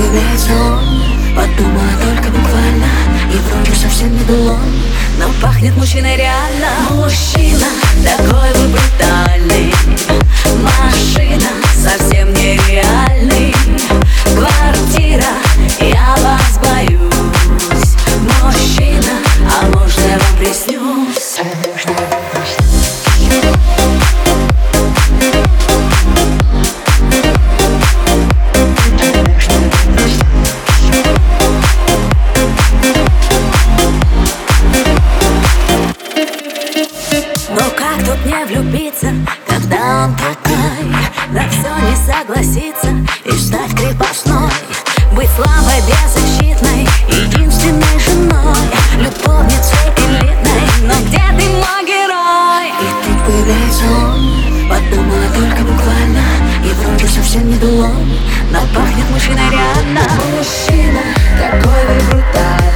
появляется он Подумала только буквально И вроде совсем не был он Но пахнет мужчиной реально. Мужчина такой Не влюбиться, когда он такой На все не согласится и ждать крепостной. Быть слабой, беззащитной, единственной женой Любовницей элитной, но где ты мой герой? И ты появляется он, подумала только буквально И вроде совсем не дулом, но пахнет мужчиной рядом. Мужчина, такой вы брутальный.